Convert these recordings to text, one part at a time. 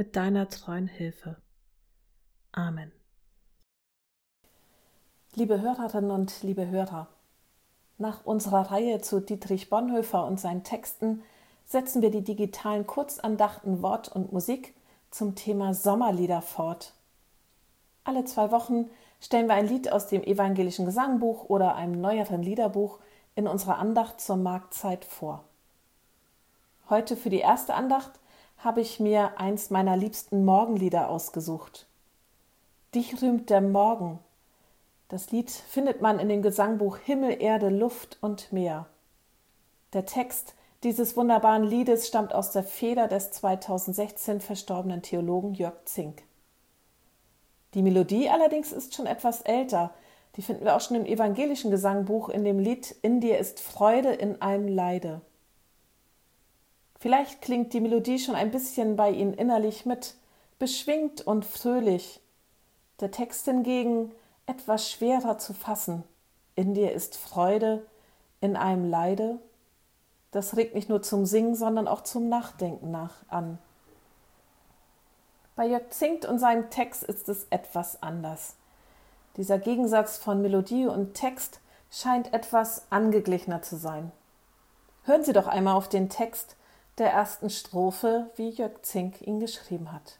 mit deiner treuen Hilfe. Amen. Liebe Hörerinnen und liebe Hörer, nach unserer Reihe zu Dietrich Bonhoeffer und seinen Texten setzen wir die digitalen Kurzandachten Wort und Musik zum Thema Sommerlieder fort. Alle zwei Wochen stellen wir ein Lied aus dem evangelischen Gesangbuch oder einem neueren Liederbuch in unserer Andacht zur Marktzeit vor. Heute für die erste Andacht habe ich mir eins meiner liebsten Morgenlieder ausgesucht. Dich rühmt der Morgen. Das Lied findet man in dem Gesangbuch Himmel, Erde, Luft und Meer. Der Text dieses wunderbaren Liedes stammt aus der Feder des 2016 verstorbenen Theologen Jörg Zink. Die Melodie allerdings ist schon etwas älter. Die finden wir auch schon im evangelischen Gesangbuch in dem Lied In dir ist Freude in allem Leide. Vielleicht klingt die Melodie schon ein bisschen bei Ihnen innerlich mit, beschwingt und fröhlich. Der Text hingegen etwas schwerer zu fassen. In dir ist Freude, in einem Leide. Das regt nicht nur zum Singen, sondern auch zum Nachdenken nach an. Bei Jörg Zinkt und seinem Text ist es etwas anders. Dieser Gegensatz von Melodie und Text scheint etwas angeglichener zu sein. Hören Sie doch einmal auf den Text, der ersten Strophe, wie Jörg Zink ihn geschrieben hat.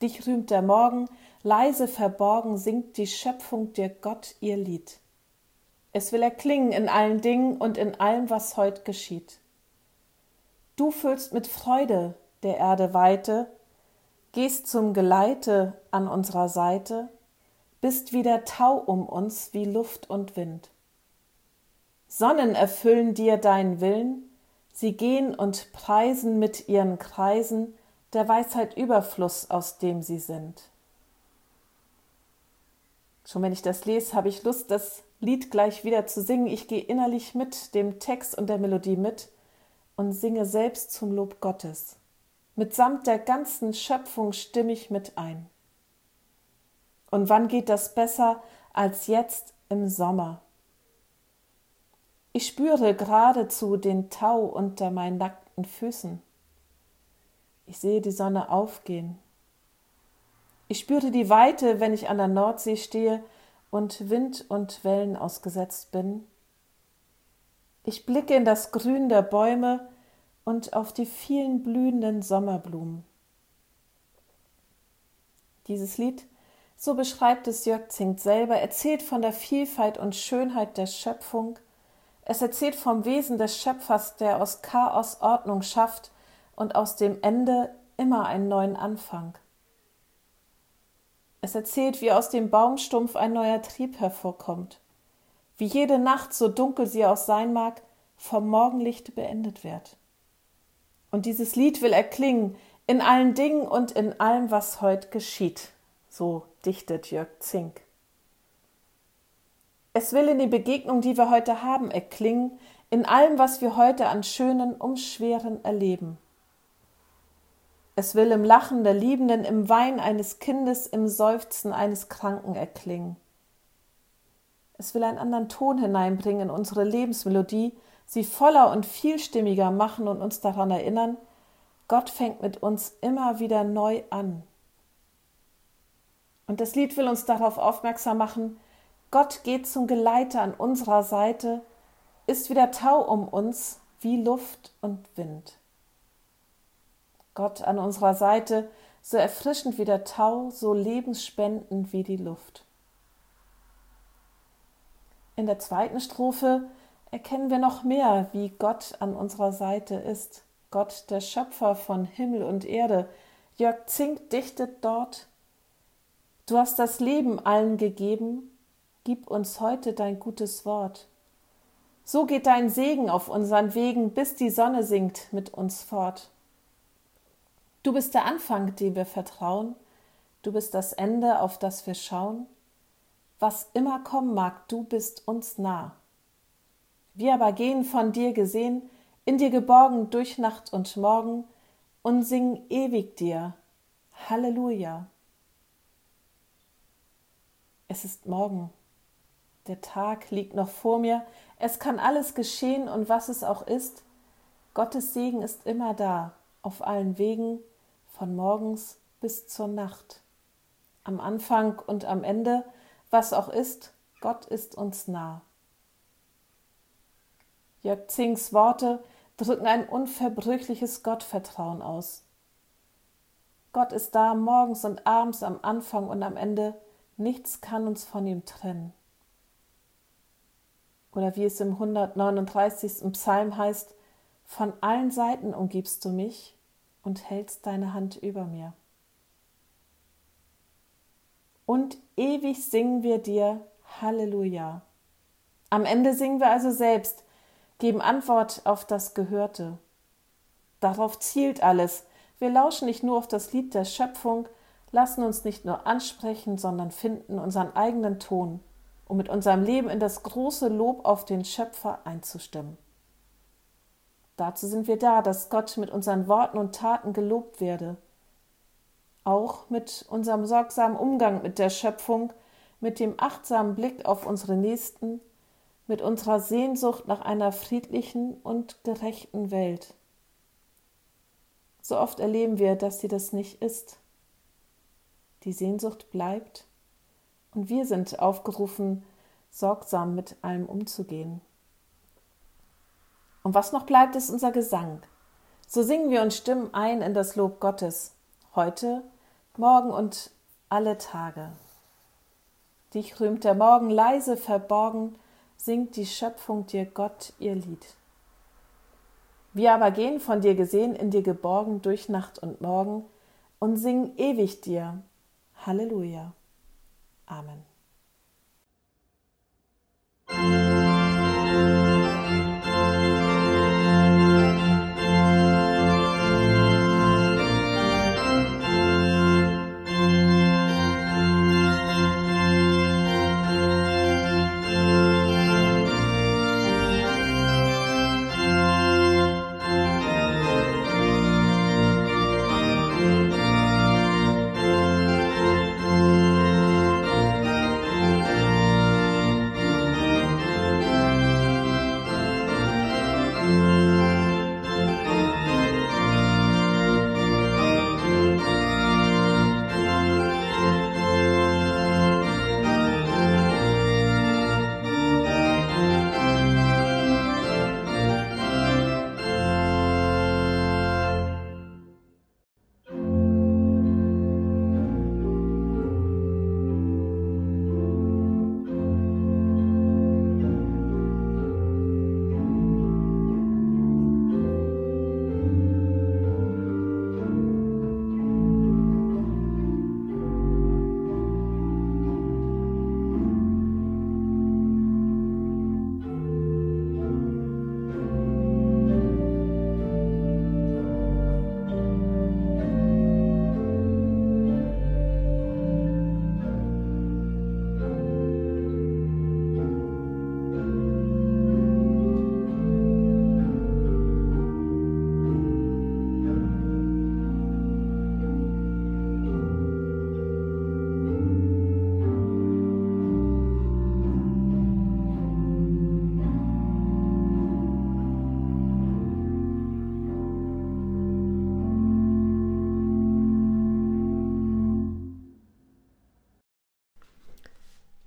Dich rühmt der Morgen, leise verborgen singt die Schöpfung dir Gott ihr Lied. Es will erklingen in allen Dingen und in allem, was heut geschieht. Du füllst mit Freude der Erde Weite, gehst zum Geleite an unserer Seite, bist wie der Tau um uns, wie Luft und Wind. Sonnen erfüllen dir deinen Willen, Sie gehen und preisen mit ihren Kreisen der Weisheit Überfluss, aus dem sie sind. Schon wenn ich das lese, habe ich Lust, das Lied gleich wieder zu singen. Ich gehe innerlich mit dem Text und der Melodie mit und singe selbst zum Lob Gottes. Mitsamt der ganzen Schöpfung stimme ich mit ein. Und wann geht das besser als jetzt im Sommer? Ich spüre geradezu den Tau unter meinen nackten Füßen. Ich sehe die Sonne aufgehen. Ich spüre die Weite, wenn ich an der Nordsee stehe und Wind und Wellen ausgesetzt bin. Ich blicke in das Grün der Bäume und auf die vielen blühenden Sommerblumen. Dieses Lied, so beschreibt es Jörg Zink selber, erzählt von der Vielfalt und Schönheit der Schöpfung, es erzählt vom Wesen des Schöpfers, der aus Chaos Ordnung schafft und aus dem Ende immer einen neuen Anfang. Es erzählt, wie aus dem Baumstumpf ein neuer Trieb hervorkommt, wie jede Nacht, so dunkel sie auch sein mag, vom Morgenlicht beendet wird. Und dieses Lied will erklingen in allen Dingen und in allem, was heut geschieht, so dichtet Jörg Zink. Es will in die Begegnung, die wir heute haben, erklingen, in allem, was wir heute an Schönen umschweren erleben. Es will im Lachen der Liebenden, im Wein eines Kindes, im Seufzen eines Kranken erklingen. Es will einen anderen Ton hineinbringen in unsere Lebensmelodie, sie voller und vielstimmiger machen und uns daran erinnern, Gott fängt mit uns immer wieder neu an. Und das Lied will uns darauf aufmerksam machen, Gott geht zum Geleiter an unserer Seite, ist wie der Tau um uns, wie Luft und Wind. Gott an unserer Seite, so erfrischend wie der Tau, so lebensspendend wie die Luft. In der zweiten Strophe erkennen wir noch mehr, wie Gott an unserer Seite ist. Gott, der Schöpfer von Himmel und Erde. Jörg Zink dichtet dort: Du hast das Leben allen gegeben, gib uns heute dein gutes Wort. So geht dein Segen auf unseren Wegen, bis die Sonne sinkt mit uns fort. Du bist der Anfang, dem wir vertrauen, du bist das Ende, auf das wir schauen. Was immer kommen mag, du bist uns nah. Wir aber gehen von dir gesehen, in dir geborgen durch Nacht und Morgen und singen ewig dir. Halleluja. Es ist morgen. Der Tag liegt noch vor mir. Es kann alles geschehen und was es auch ist. Gottes Segen ist immer da, auf allen Wegen, von morgens bis zur Nacht. Am Anfang und am Ende, was auch ist, Gott ist uns nah. Jörg Zings Worte drücken ein unverbrüchliches Gottvertrauen aus. Gott ist da morgens und abends am Anfang und am Ende, nichts kann uns von ihm trennen. Oder wie es im 139. Psalm heißt, von allen Seiten umgibst du mich und hältst deine Hand über mir. Und ewig singen wir dir Halleluja. Am Ende singen wir also selbst, geben Antwort auf das Gehörte. Darauf zielt alles. Wir lauschen nicht nur auf das Lied der Schöpfung, lassen uns nicht nur ansprechen, sondern finden unseren eigenen Ton, um mit unserem Leben in das große Lob auf den Schöpfer einzustimmen. Dazu sind wir da, dass Gott mit unseren Worten und Taten gelobt werde. Auch mit unserem sorgsamen Umgang mit der Schöpfung, mit dem achtsamen Blick auf unsere Nächsten, mit unserer Sehnsucht nach einer friedlichen und gerechten Welt. So oft erleben wir, dass sie das nicht ist. Die Sehnsucht bleibt und wir sind aufgerufen, sorgsam mit allem umzugehen. Und was noch bleibt, ist unser Gesang. So singen wir und stimmen ein in das Lob Gottes, heute, morgen und alle Tage. Dich rühmt der Morgen leise verborgen, singt die Schöpfung dir Gott ihr Lied. Wir aber gehen von dir gesehen, in dir geborgen durch Nacht und Morgen und singen ewig dir. Halleluja. Amen.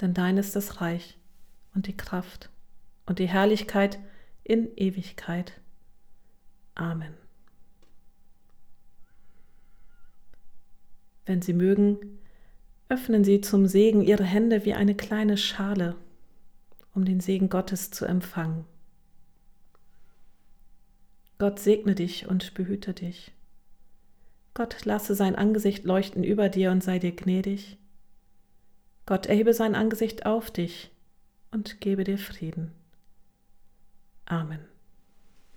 denn dein ist das Reich und die Kraft und die Herrlichkeit in Ewigkeit. Amen. Wenn Sie mögen, öffnen Sie zum Segen Ihre Hände wie eine kleine Schale, um den Segen Gottes zu empfangen. Gott segne dich und behüte dich. Gott lasse sein Angesicht leuchten über dir und sei dir gnädig. Gott erhebe sein Angesicht auf dich und gebe dir Frieden. Amen.